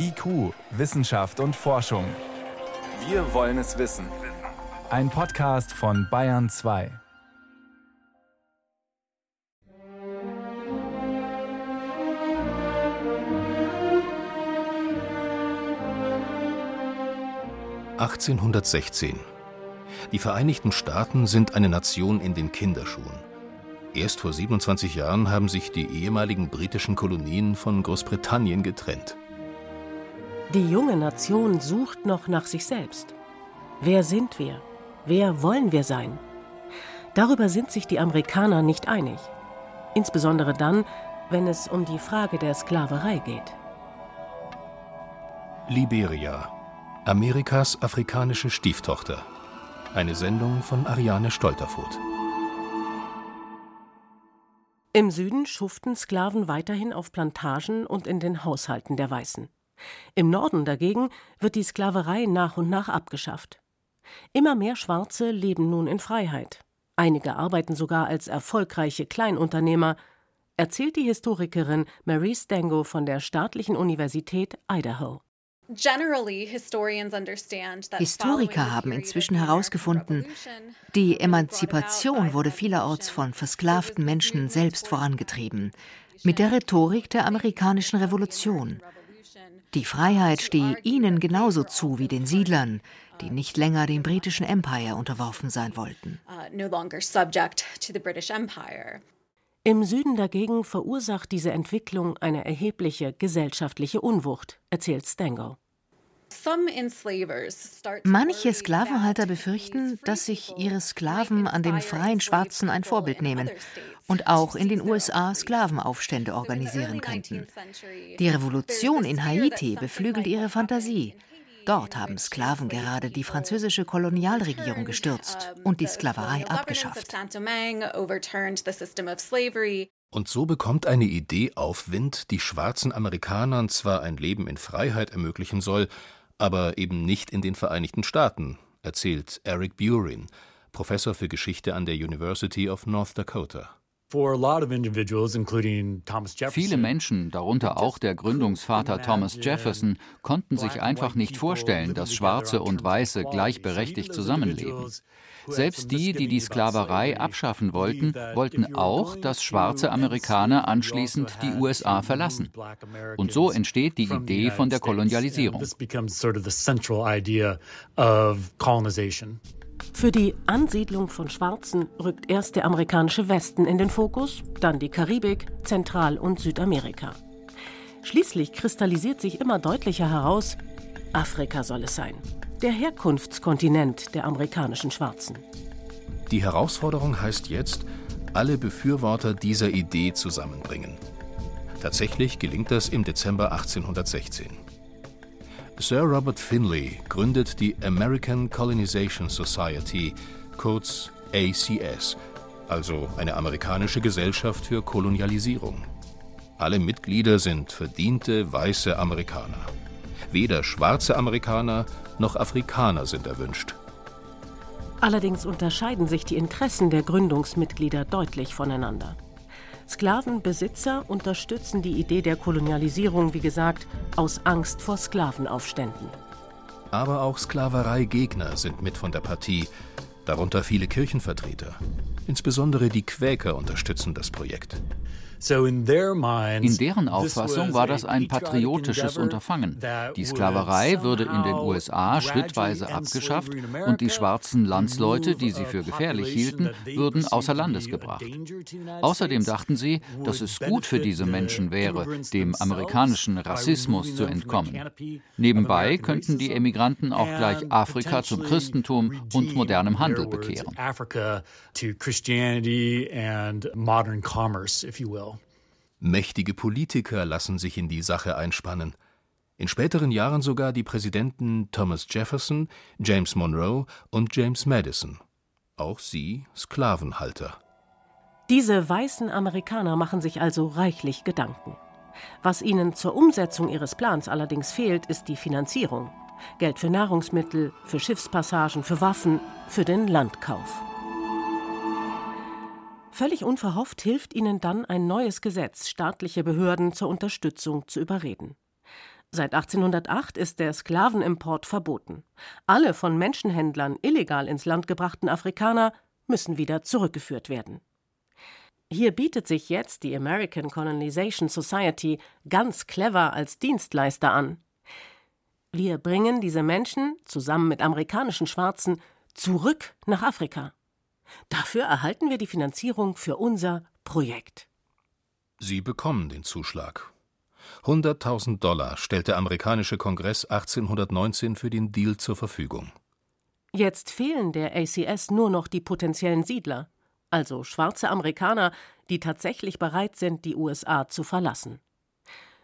IQ, Wissenschaft und Forschung. Wir wollen es wissen. Ein Podcast von Bayern 2. (1816) Die Vereinigten Staaten sind eine Nation in den Kinderschuhen. Erst vor 27 Jahren haben sich die ehemaligen britischen Kolonien von Großbritannien getrennt. Die junge Nation sucht noch nach sich selbst. Wer sind wir? Wer wollen wir sein? Darüber sind sich die Amerikaner nicht einig. Insbesondere dann, wenn es um die Frage der Sklaverei geht. Liberia, Amerikas afrikanische Stieftochter. Eine Sendung von Ariane Stolterfoth. Im Süden schuften Sklaven weiterhin auf Plantagen und in den Haushalten der Weißen. Im Norden dagegen wird die Sklaverei nach und nach abgeschafft. Immer mehr Schwarze leben nun in Freiheit. Einige arbeiten sogar als erfolgreiche Kleinunternehmer, erzählt die Historikerin Mary Stango von der Staatlichen Universität Idaho. Historiker haben inzwischen herausgefunden, die Emanzipation wurde vielerorts von versklavten Menschen selbst vorangetrieben, mit der Rhetorik der amerikanischen Revolution. Die Freiheit stehe ihnen genauso zu wie den Siedlern, die nicht länger dem britischen Empire unterworfen sein wollten. Uh, Im Süden dagegen verursacht diese Entwicklung eine erhebliche gesellschaftliche Unwucht, erzählt Stango. Manche Sklavenhalter befürchten, dass sich ihre Sklaven an den freien Schwarzen ein Vorbild nehmen und auch in den USA Sklavenaufstände organisieren könnten. Die Revolution in Haiti beflügelt ihre Fantasie. Dort haben Sklaven gerade die französische Kolonialregierung gestürzt und die Sklaverei abgeschafft. Und so bekommt eine Idee Aufwind, die schwarzen Amerikanern zwar ein Leben in Freiheit ermöglichen soll, aber eben nicht in den Vereinigten Staaten, erzählt Eric Burin, Professor für Geschichte an der University of North Dakota. Viele Menschen, darunter auch der Gründungsvater Thomas Jefferson, konnten sich einfach nicht vorstellen, dass Schwarze und Weiße gleichberechtigt zusammenleben. Selbst die, die die Sklaverei abschaffen wollten, wollten auch, dass schwarze Amerikaner anschließend die USA verlassen. Und so entsteht die Idee von der Kolonialisierung. Für die Ansiedlung von Schwarzen rückt erst der amerikanische Westen in den Fokus, dann die Karibik, Zentral- und Südamerika. Schließlich kristallisiert sich immer deutlicher heraus, Afrika soll es sein, der Herkunftskontinent der amerikanischen Schwarzen. Die Herausforderung heißt jetzt, alle Befürworter dieser Idee zusammenbringen. Tatsächlich gelingt das im Dezember 1816. Sir Robert Finlay gründet die American Colonization Society, kurz ACS, also eine amerikanische Gesellschaft für Kolonialisierung. Alle Mitglieder sind verdiente weiße Amerikaner. Weder schwarze Amerikaner noch Afrikaner sind erwünscht. Allerdings unterscheiden sich die Interessen der Gründungsmitglieder deutlich voneinander. Sklavenbesitzer unterstützen die Idee der Kolonialisierung, wie gesagt, aus Angst vor Sklavenaufständen. Aber auch Sklavereigegner sind mit von der Partie, darunter viele Kirchenvertreter. Insbesondere die Quäker unterstützen das Projekt. In deren Auffassung war das ein patriotisches Unterfangen. Die Sklaverei würde in den USA schrittweise abgeschafft und die schwarzen Landsleute, die sie für gefährlich hielten, würden außer Landes gebracht. Außerdem dachten sie, dass es gut für diese Menschen wäre, dem amerikanischen Rassismus zu entkommen. Nebenbei könnten die Emigranten auch gleich Afrika zum Christentum und modernem Handel bekehren. Mächtige Politiker lassen sich in die Sache einspannen. In späteren Jahren sogar die Präsidenten Thomas Jefferson, James Monroe und James Madison. Auch sie Sklavenhalter. Diese weißen Amerikaner machen sich also reichlich Gedanken. Was ihnen zur Umsetzung ihres Plans allerdings fehlt, ist die Finanzierung. Geld für Nahrungsmittel, für Schiffspassagen, für Waffen, für den Landkauf. Völlig unverhofft hilft ihnen dann ein neues Gesetz, staatliche Behörden zur Unterstützung zu überreden. Seit 1808 ist der Sklavenimport verboten. Alle von Menschenhändlern illegal ins Land gebrachten Afrikaner müssen wieder zurückgeführt werden. Hier bietet sich jetzt die American Colonization Society ganz clever als Dienstleister an. Wir bringen diese Menschen zusammen mit amerikanischen Schwarzen zurück nach Afrika. Dafür erhalten wir die Finanzierung für unser Projekt. Sie bekommen den Zuschlag. 100.000 Dollar stellt der amerikanische Kongress 1819 für den Deal zur Verfügung. Jetzt fehlen der ACS nur noch die potenziellen Siedler, also schwarze Amerikaner, die tatsächlich bereit sind, die USA zu verlassen.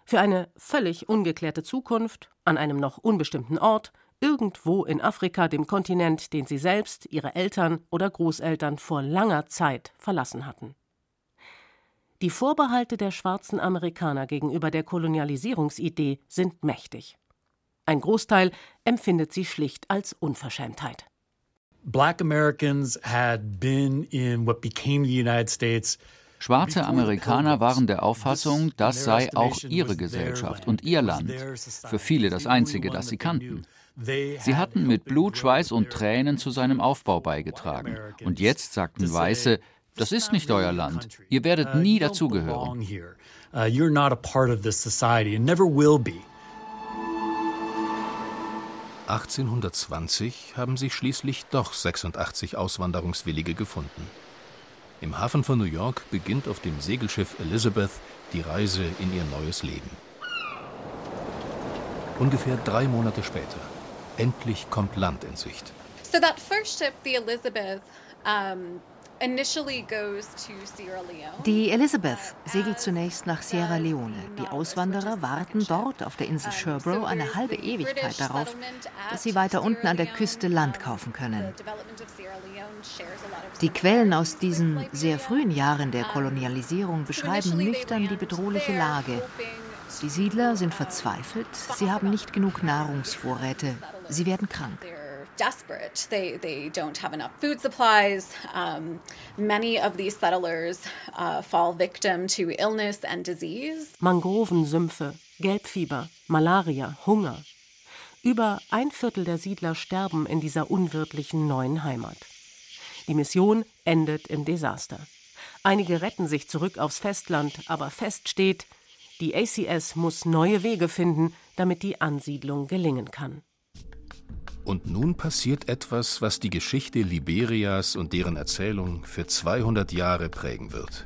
Für eine völlig ungeklärte Zukunft an einem noch unbestimmten Ort, irgendwo in Afrika, dem Kontinent, den sie selbst, ihre Eltern oder Großeltern vor langer Zeit verlassen hatten. Die Vorbehalte der schwarzen Amerikaner gegenüber der Kolonialisierungsidee sind mächtig. Ein Großteil empfindet sie schlicht als Unverschämtheit. Black Americans had been in what became the United States Schwarze Amerikaner waren der Auffassung, das sei auch ihre Gesellschaft und ihr Land, für viele das einzige, das sie kannten. Sie hatten mit Blut, Schweiß und Tränen zu seinem Aufbau beigetragen. Und jetzt sagten Weiße, das ist nicht euer Land. Ihr werdet nie dazugehören. 1820 haben sich schließlich doch 86 Auswanderungswillige gefunden. Im Hafen von New York beginnt auf dem Segelschiff Elizabeth die Reise in ihr neues Leben. Ungefähr drei Monate später. Endlich kommt Land in Sicht. So that first ship, the Elizabeth, um, die Elizabeth segelt zunächst nach Sierra Leone. Die Auswanderer warten dort auf der Insel Sherbro eine halbe Ewigkeit darauf, dass sie weiter unten an der Küste Land kaufen können. Die Quellen aus diesen sehr frühen Jahren der Kolonialisierung beschreiben nüchtern die bedrohliche Lage. Die Siedler sind verzweifelt, sie haben nicht genug Nahrungsvorräte, sie werden krank desperate. They, they don't have enough food supplies. Um, many of these settlers uh, fall victim to illness and disease. Mangrovensümpfe, Gelbfieber, Malaria, Hunger. Über ein Viertel der Siedler sterben in dieser unwirtlichen neuen Heimat. Die Mission endet im Desaster. Einige retten sich zurück aufs Festland, aber fest steht, die ACS muss neue Wege finden, damit die Ansiedlung gelingen kann. Und nun passiert etwas, was die Geschichte Liberias und deren Erzählung für 200 Jahre prägen wird.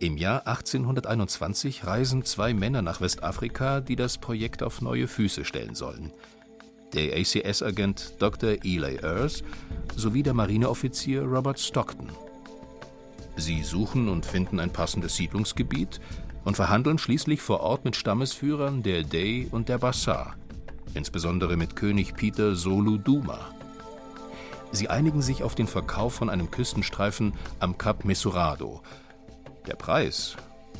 Im Jahr 1821 reisen zwei Männer nach Westafrika, die das Projekt auf neue Füße stellen sollen. Der ACS-Agent Dr. Eli Earls sowie der Marineoffizier Robert Stockton. Sie suchen und finden ein passendes Siedlungsgebiet und verhandeln schließlich vor Ort mit Stammesführern der Dey und der Bassar insbesondere mit König Peter Solu Duma. Sie einigen sich auf den Verkauf von einem Küstenstreifen am Kap Mesurado. Der Preis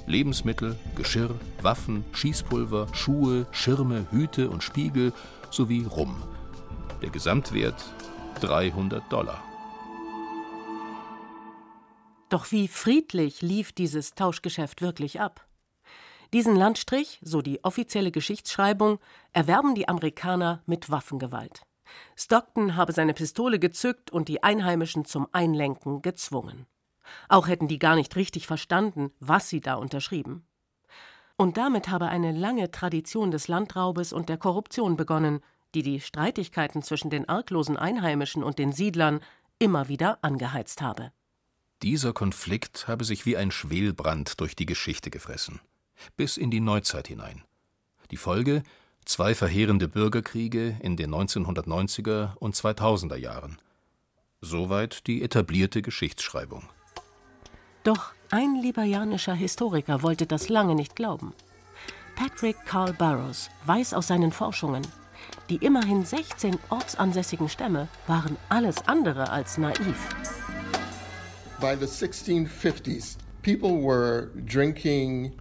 Lebensmittel, Geschirr, Waffen, Schießpulver, Schuhe, Schirme, Hüte und Spiegel sowie Rum. Der Gesamtwert 300 Dollar. Doch wie friedlich lief dieses Tauschgeschäft wirklich ab? Diesen Landstrich, so die offizielle Geschichtsschreibung, erwerben die Amerikaner mit Waffengewalt. Stockton habe seine Pistole gezückt und die Einheimischen zum Einlenken gezwungen. Auch hätten die gar nicht richtig verstanden, was sie da unterschrieben. Und damit habe eine lange Tradition des Landraubes und der Korruption begonnen, die die Streitigkeiten zwischen den arglosen Einheimischen und den Siedlern immer wieder angeheizt habe. Dieser Konflikt habe sich wie ein Schwelbrand durch die Geschichte gefressen bis in die Neuzeit hinein. Die Folge zwei verheerende Bürgerkriege in den 1990er und 2000er Jahren. Soweit die etablierte Geschichtsschreibung. Doch ein liberianischer Historiker wollte das lange nicht glauben. Patrick Carl Burroughs weiß aus seinen Forschungen, die immerhin 16 ortsansässigen Stämme waren alles andere als naiv. By the 1650s, people were drinking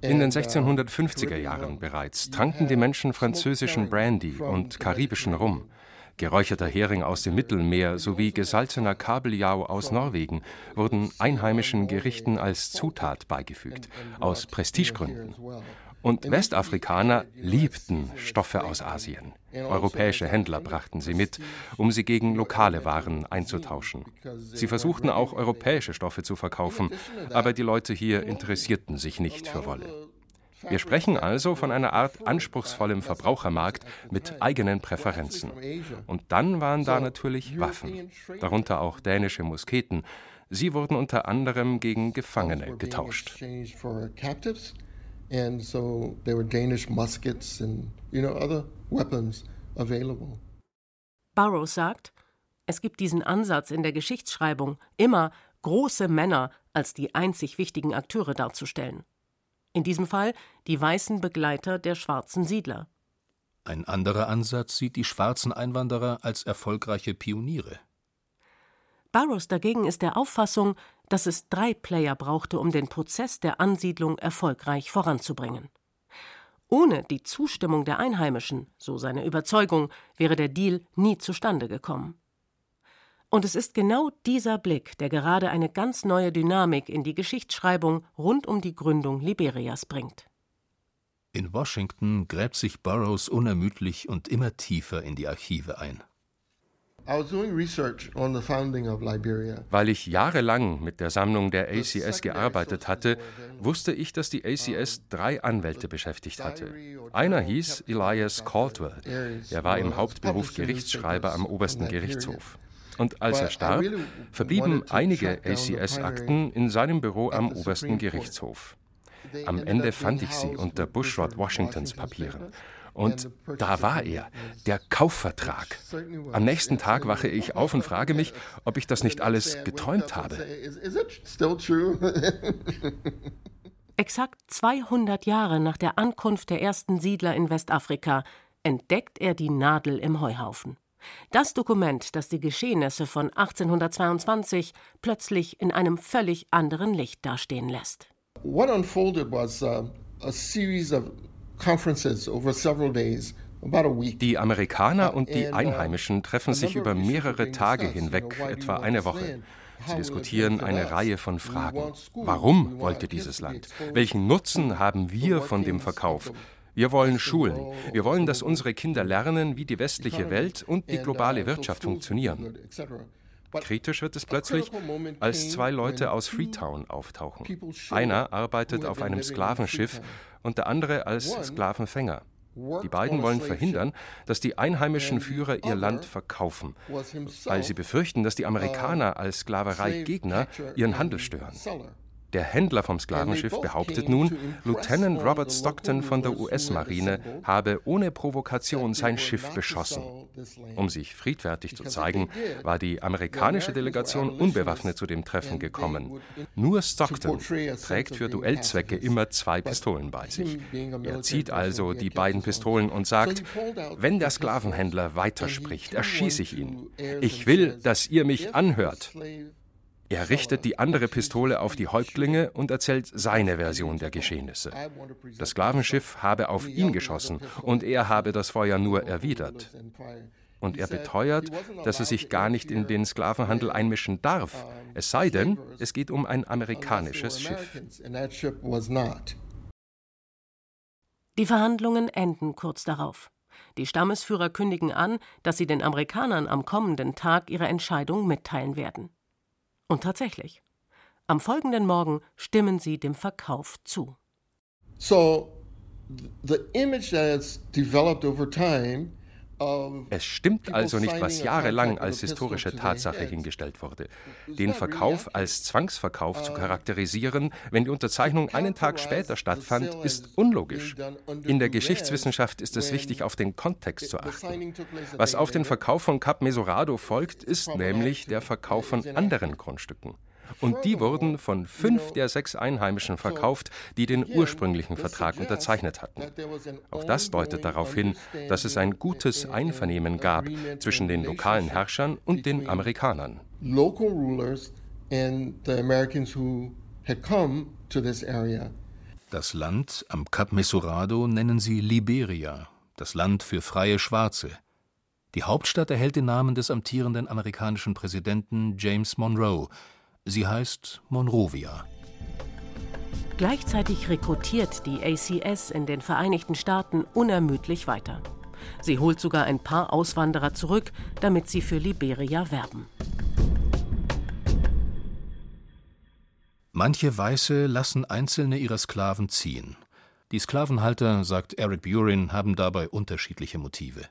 in den 1650er uh, Jahren bereits tranken die Menschen französischen Brandy und karibischen Rum. Geräucherter Hering aus dem Mittelmeer sowie gesalzener Kabeljau aus Norwegen wurden einheimischen Gerichten als Zutat beigefügt, aus Prestigegründen. Und Westafrikaner liebten Stoffe aus Asien. Europäische Händler brachten sie mit, um sie gegen lokale Waren einzutauschen. Sie versuchten auch europäische Stoffe zu verkaufen, aber die Leute hier interessierten sich nicht für Wolle. Wir sprechen also von einer Art anspruchsvollem Verbrauchermarkt mit eigenen Präferenzen. Und dann waren da natürlich Waffen, darunter auch dänische Musketen. Sie wurden unter anderem gegen Gefangene getauscht. And so there were Danish muskets and you know other weapons available. Burroughs sagt, es gibt diesen Ansatz in der Geschichtsschreibung, immer große Männer als die einzig wichtigen Akteure darzustellen. In diesem Fall die weißen Begleiter der schwarzen Siedler. Ein anderer Ansatz sieht die schwarzen Einwanderer als erfolgreiche Pioniere. Burroughs dagegen ist der Auffassung, dass es drei Player brauchte, um den Prozess der Ansiedlung erfolgreich voranzubringen. Ohne die Zustimmung der Einheimischen, so seine Überzeugung, wäre der Deal nie zustande gekommen. Und es ist genau dieser Blick, der gerade eine ganz neue Dynamik in die Geschichtsschreibung rund um die Gründung Liberias bringt. In Washington gräbt sich Burroughs unermüdlich und immer tiefer in die Archive ein. Weil ich jahrelang mit der Sammlung der ACS gearbeitet hatte, wusste ich, dass die ACS drei Anwälte beschäftigt hatte. Einer hieß Elias Caldwell. Er war im Hauptberuf Gerichtsschreiber am obersten Gerichtshof. Und als er starb, verblieben einige ACS-Akten in seinem Büro am obersten Gerichtshof. Am Ende fand ich sie unter Bushrod Washingtons Papieren. Und da war er, der Kaufvertrag. Am nächsten Tag wache ich auf und frage mich, ob ich das nicht alles geträumt habe. Exakt 200 Jahre nach der Ankunft der ersten Siedler in Westafrika entdeckt er die Nadel im Heuhaufen. Das Dokument, das die Geschehnisse von 1822 plötzlich in einem völlig anderen Licht dastehen lässt. What unfolded was uh, a series of die Amerikaner und die uh, Einheimischen treffen sich über mehrere Tage hinweg, etwa eine Woche. Sie diskutieren eine Reihe von Fragen. Warum wollt ihr dieses Land? Welchen Nutzen haben wir von dem Verkauf? Wir wollen Schulen. Wir wollen, dass unsere Kinder lernen, wie die westliche Welt und die globale uh, Wirtschaft funktionieren. Kritisch wird es plötzlich, als zwei Leute aus Freetown auftauchen. Einer arbeitet auf einem Sklavenschiff und der andere als Sklavenfänger. Die beiden wollen verhindern, dass die einheimischen Führer ihr Land verkaufen, weil sie befürchten, dass die Amerikaner als Sklavereigegner ihren Handel stören. Der Händler vom Sklavenschiff behauptet nun, Lieutenant Robert Stockton von der US-Marine habe ohne Provokation sein Schiff beschossen. Um sich friedfertig zu zeigen, war die amerikanische Delegation unbewaffnet zu dem Treffen gekommen. Nur Stockton trägt für Duellzwecke immer zwei Pistolen bei sich. Er zieht also die beiden Pistolen und sagt, wenn der Sklavenhändler weiterspricht, erschieße ich ihn. Ich will, dass ihr mich anhört. Er richtet die andere Pistole auf die Häuptlinge und erzählt seine Version der Geschehnisse. Das Sklavenschiff habe auf ihn geschossen und er habe das Feuer nur erwidert. Und er beteuert, dass er sich gar nicht in den Sklavenhandel einmischen darf, es sei denn, es geht um ein amerikanisches Schiff. Die Verhandlungen enden kurz darauf. Die Stammesführer kündigen an, dass sie den Amerikanern am kommenden Tag ihre Entscheidung mitteilen werden. Und tatsächlich, am folgenden Morgen stimmen sie dem Verkauf zu. So, the image that's developed over time es stimmt also nicht, was jahrelang als historische Tatsache hingestellt wurde. Den Verkauf als Zwangsverkauf zu uh, charakterisieren, wenn die Unterzeichnung einen Tag später stattfand, ist unlogisch. In der Geschichtswissenschaft ist es wichtig, auf den Kontext zu achten. Was auf den Verkauf von Cap Mesorado folgt, ist nämlich der Verkauf von anderen Grundstücken und die wurden von fünf der sechs Einheimischen verkauft, die den ursprünglichen Vertrag unterzeichnet hatten. Auch das deutet darauf hin, dass es ein gutes Einvernehmen gab zwischen den lokalen Herrschern und den Amerikanern. Das Land am Kap Mesurado nennen sie Liberia, das Land für freie Schwarze. Die Hauptstadt erhält den Namen des amtierenden amerikanischen Präsidenten James Monroe, Sie heißt Monrovia. Gleichzeitig rekrutiert die ACS in den Vereinigten Staaten unermüdlich weiter. Sie holt sogar ein paar Auswanderer zurück, damit sie für Liberia werben. Manche Weiße lassen einzelne ihrer Sklaven ziehen. Die Sklavenhalter, sagt Eric Burin, haben dabei unterschiedliche Motive.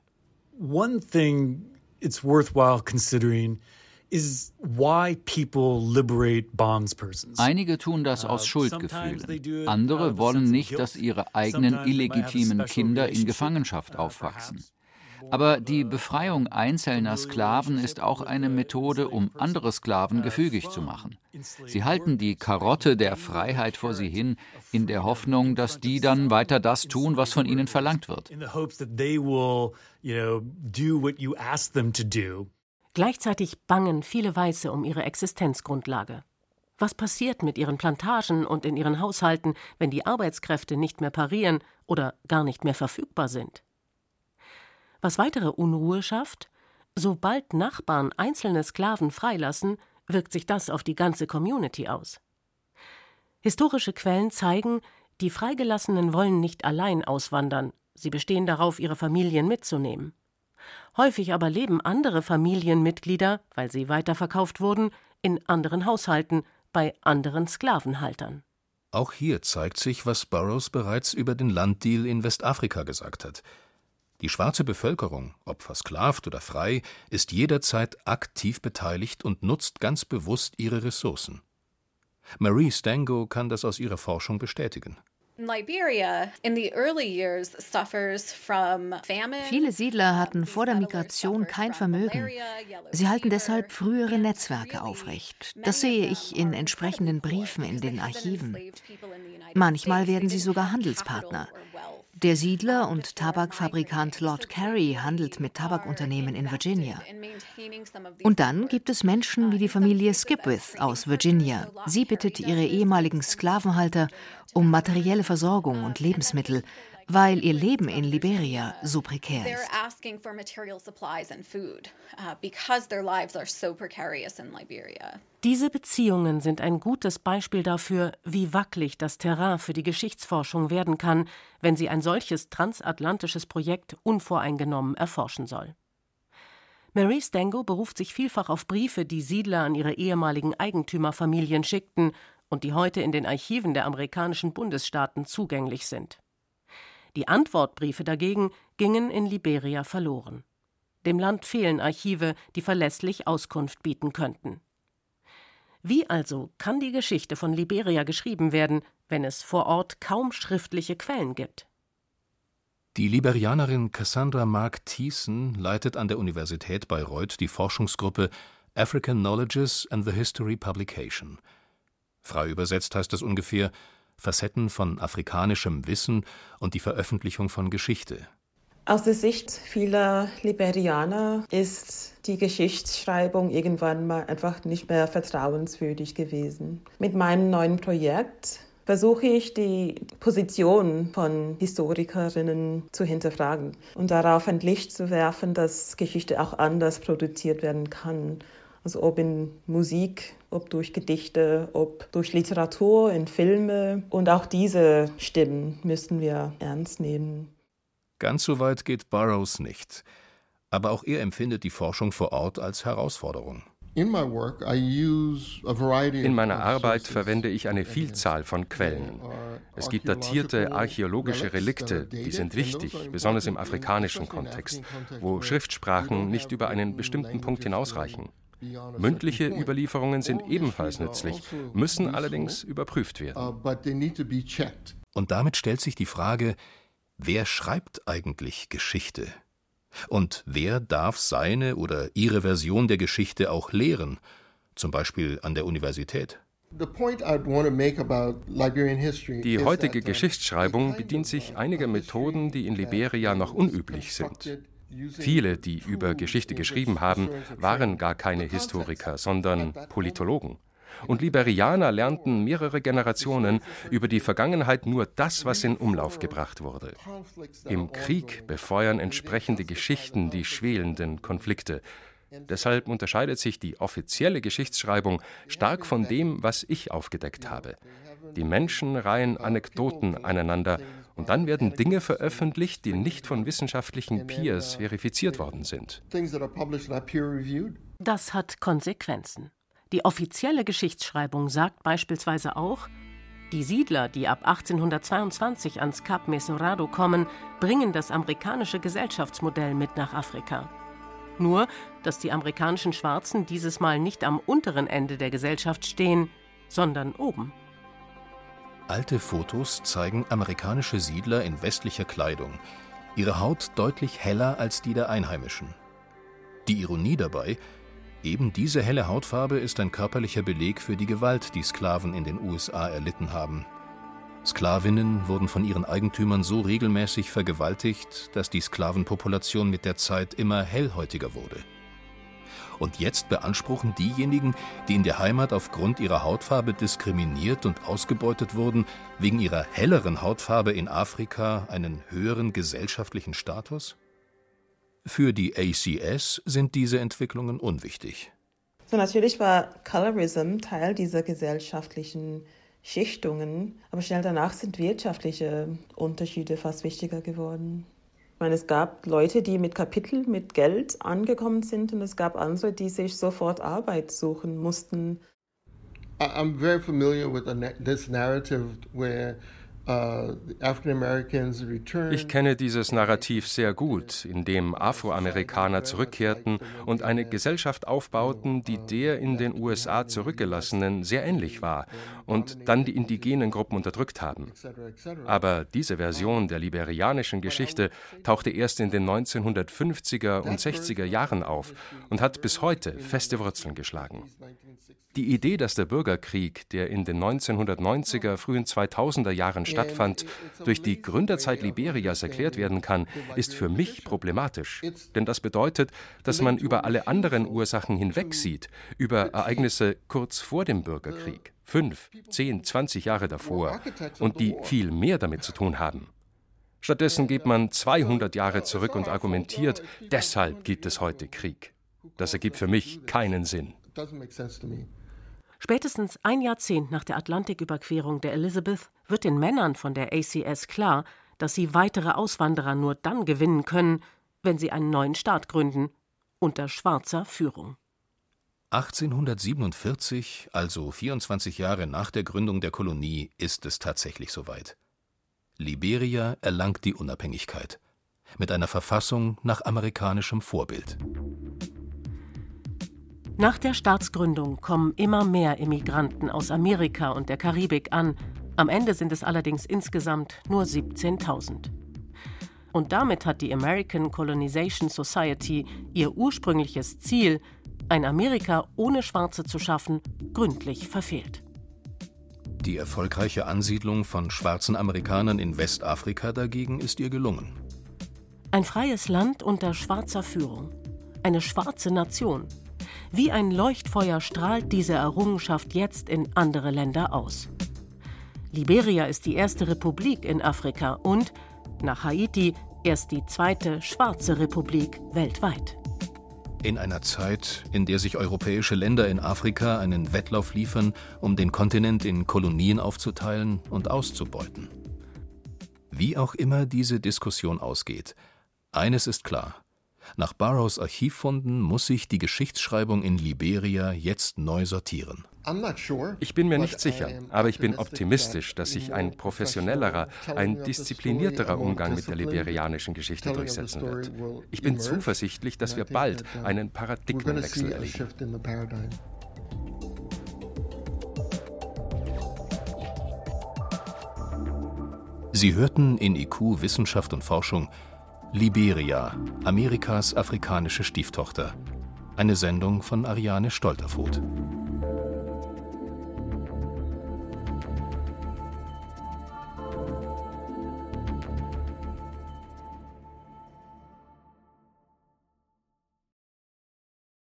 One thing it's worthwhile considering Einige tun das aus uh, Schuldgefühlen. Andere wollen nicht, dass ihre eigenen illegitimen Kinder in Gefangenschaft aufwachsen. Aber die Befreiung einzelner Sklaven ist auch eine Methode, um andere Sklaven gefügig zu machen. Sie halten die Karotte der Freiheit vor sie hin, in der Hoffnung, dass die dann weiter das tun, was von ihnen verlangt wird. Gleichzeitig bangen viele Weiße um ihre Existenzgrundlage. Was passiert mit ihren Plantagen und in ihren Haushalten, wenn die Arbeitskräfte nicht mehr parieren oder gar nicht mehr verfügbar sind? Was weitere Unruhe schafft, sobald Nachbarn einzelne Sklaven freilassen, wirkt sich das auf die ganze Community aus. Historische Quellen zeigen, die Freigelassenen wollen nicht allein auswandern, sie bestehen darauf, ihre Familien mitzunehmen. Häufig aber leben andere Familienmitglieder, weil sie weiterverkauft wurden, in anderen Haushalten, bei anderen Sklavenhaltern. Auch hier zeigt sich, was Burroughs bereits über den Landdeal in Westafrika gesagt hat. Die schwarze Bevölkerung, ob versklavt oder frei, ist jederzeit aktiv beteiligt und nutzt ganz bewusst ihre Ressourcen. Marie Stango kann das aus ihrer Forschung bestätigen. Viele Siedler hatten vor der Migration kein Vermögen. Sie halten deshalb frühere Netzwerke aufrecht. Das sehe ich in entsprechenden Briefen in den Archiven. Manchmal werden sie sogar Handelspartner. Der Siedler und Tabakfabrikant Lord Carey handelt mit Tabakunternehmen in Virginia. Und dann gibt es Menschen wie die Familie Skipwith aus Virginia. Sie bittet ihre ehemaligen Sklavenhalter um materielle Versorgung und Lebensmittel, weil ihr Leben in Liberia so prekär ist. Uh, Diese Beziehungen sind ein gutes Beispiel dafür, wie wackelig das Terrain für die Geschichtsforschung werden kann, wenn sie ein solches transatlantisches Projekt unvoreingenommen erforschen soll. Mary Stango beruft sich vielfach auf Briefe, die Siedler an ihre ehemaligen Eigentümerfamilien schickten und die heute in den Archiven der amerikanischen Bundesstaaten zugänglich sind. Die Antwortbriefe dagegen gingen in Liberia verloren. Dem Land fehlen Archive, die verlässlich Auskunft bieten könnten. Wie also kann die Geschichte von Liberia geschrieben werden, wenn es vor Ort kaum schriftliche Quellen gibt? Die Liberianerin Cassandra Mark Thiessen leitet an der Universität Bayreuth die Forschungsgruppe African Knowledges and the History Publication. Frei übersetzt heißt das ungefähr Facetten von afrikanischem Wissen und die Veröffentlichung von Geschichte. Aus der Sicht vieler Liberianer ist die Geschichtsschreibung irgendwann mal einfach nicht mehr vertrauenswürdig gewesen. Mit meinem neuen Projekt versuche ich, die Position von Historikerinnen zu hinterfragen und darauf ein Licht zu werfen, dass Geschichte auch anders produziert werden kann also ob in Musik, ob durch Gedichte, ob durch Literatur, in Filme. Und auch diese Stimmen müssen wir ernst nehmen. Ganz so weit geht Burroughs nicht. Aber auch er empfindet die Forschung vor Ort als Herausforderung. In meiner Arbeit verwende ich eine Vielzahl von Quellen. Es gibt datierte archäologische Relikte, die sind wichtig, besonders im afrikanischen Kontext, wo Schriftsprachen nicht über einen bestimmten Punkt hinausreichen. Mündliche Überlieferungen sind ebenfalls nützlich, müssen allerdings überprüft werden. Und damit stellt sich die Frage, wer schreibt eigentlich Geschichte? Und wer darf seine oder ihre Version der Geschichte auch lehren, zum Beispiel an der Universität? Die heutige Geschichtsschreibung bedient sich einiger Methoden, die in Liberia noch unüblich sind. Viele, die über Geschichte geschrieben haben, waren gar keine Historiker, sondern Politologen. Und Liberianer lernten mehrere Generationen über die Vergangenheit nur das, was in Umlauf gebracht wurde. Im Krieg befeuern entsprechende Geschichten die schwelenden Konflikte. Deshalb unterscheidet sich die offizielle Geschichtsschreibung stark von dem, was ich aufgedeckt habe. Die Menschen reihen Anekdoten aneinander und dann werden Dinge veröffentlicht, die nicht von wissenschaftlichen Peers verifiziert worden sind. Das hat Konsequenzen. Die offizielle Geschichtsschreibung sagt beispielsweise auch, die Siedler, die ab 1822 ans Kap Mesorado kommen, bringen das amerikanische Gesellschaftsmodell mit nach Afrika. Nur, dass die amerikanischen Schwarzen dieses Mal nicht am unteren Ende der Gesellschaft stehen, sondern oben. Alte Fotos zeigen amerikanische Siedler in westlicher Kleidung, ihre Haut deutlich heller als die der Einheimischen. Die Ironie dabei, eben diese helle Hautfarbe ist ein körperlicher Beleg für die Gewalt, die Sklaven in den USA erlitten haben. Sklavinnen wurden von ihren Eigentümern so regelmäßig vergewaltigt, dass die Sklavenpopulation mit der Zeit immer hellhäutiger wurde. Und jetzt beanspruchen diejenigen, die in der Heimat aufgrund ihrer Hautfarbe diskriminiert und ausgebeutet wurden, wegen ihrer helleren Hautfarbe in Afrika einen höheren gesellschaftlichen Status? Für die ACS sind diese Entwicklungen unwichtig. So, natürlich war Colorism Teil dieser gesellschaftlichen Schichtungen, aber schnell danach sind wirtschaftliche Unterschiede fast wichtiger geworden. Meine, es gab Leute, die mit Kapitel, mit Geld angekommen sind und es gab andere, die sich sofort Arbeit suchen mussten. I'm very familiar with this narrative where ich kenne dieses Narrativ sehr gut, in dem Afroamerikaner zurückkehrten und eine Gesellschaft aufbauten, die der in den USA zurückgelassenen sehr ähnlich war und dann die indigenen Gruppen unterdrückt haben. Aber diese Version der liberianischen Geschichte tauchte erst in den 1950er und 60er Jahren auf und hat bis heute feste Wurzeln geschlagen. Die Idee, dass der Bürgerkrieg, der in den 1990er, frühen 2000er Jahren stattfand, durch die Gründerzeit Liberias erklärt werden kann, ist für mich problematisch. Denn das bedeutet, dass man über alle anderen Ursachen hinwegsieht, über Ereignisse kurz vor dem Bürgerkrieg, fünf, zehn, zwanzig Jahre davor, und die viel mehr damit zu tun haben. Stattdessen geht man 200 Jahre zurück und argumentiert, deshalb gibt es heute Krieg. Das ergibt für mich keinen Sinn. Spätestens ein Jahrzehnt nach der Atlantiküberquerung der Elizabeth wird den Männern von der ACS klar, dass sie weitere Auswanderer nur dann gewinnen können, wenn sie einen neuen Staat gründen, unter schwarzer Führung. 1847, also 24 Jahre nach der Gründung der Kolonie, ist es tatsächlich soweit. Liberia erlangt die Unabhängigkeit mit einer Verfassung nach amerikanischem Vorbild. Nach der Staatsgründung kommen immer mehr Immigranten aus Amerika und der Karibik an. Am Ende sind es allerdings insgesamt nur 17.000. Und damit hat die American Colonization Society ihr ursprüngliches Ziel, ein Amerika ohne Schwarze zu schaffen, gründlich verfehlt. Die erfolgreiche Ansiedlung von schwarzen Amerikanern in Westafrika dagegen ist ihr gelungen. Ein freies Land unter schwarzer Führung. Eine schwarze Nation, wie ein Leuchtfeuer strahlt diese Errungenschaft jetzt in andere Länder aus. Liberia ist die erste Republik in Afrika und, nach Haiti, erst die zweite schwarze Republik weltweit. In einer Zeit, in der sich europäische Länder in Afrika einen Wettlauf liefern, um den Kontinent in Kolonien aufzuteilen und auszubeuten. Wie auch immer diese Diskussion ausgeht, eines ist klar. Nach Burroughs Archivfunden muss sich die Geschichtsschreibung in Liberia jetzt neu sortieren. Ich bin mir nicht sicher, aber ich bin optimistisch, dass sich ein professionellerer, ein disziplinierterer Umgang mit der liberianischen Geschichte durchsetzen wird. Ich bin zuversichtlich, dass wir bald einen Paradigmenwechsel erleben. Sie hörten in IQ Wissenschaft und Forschung Liberia, Amerikas afrikanische Stieftochter. Eine Sendung von Ariane Stolterfoth.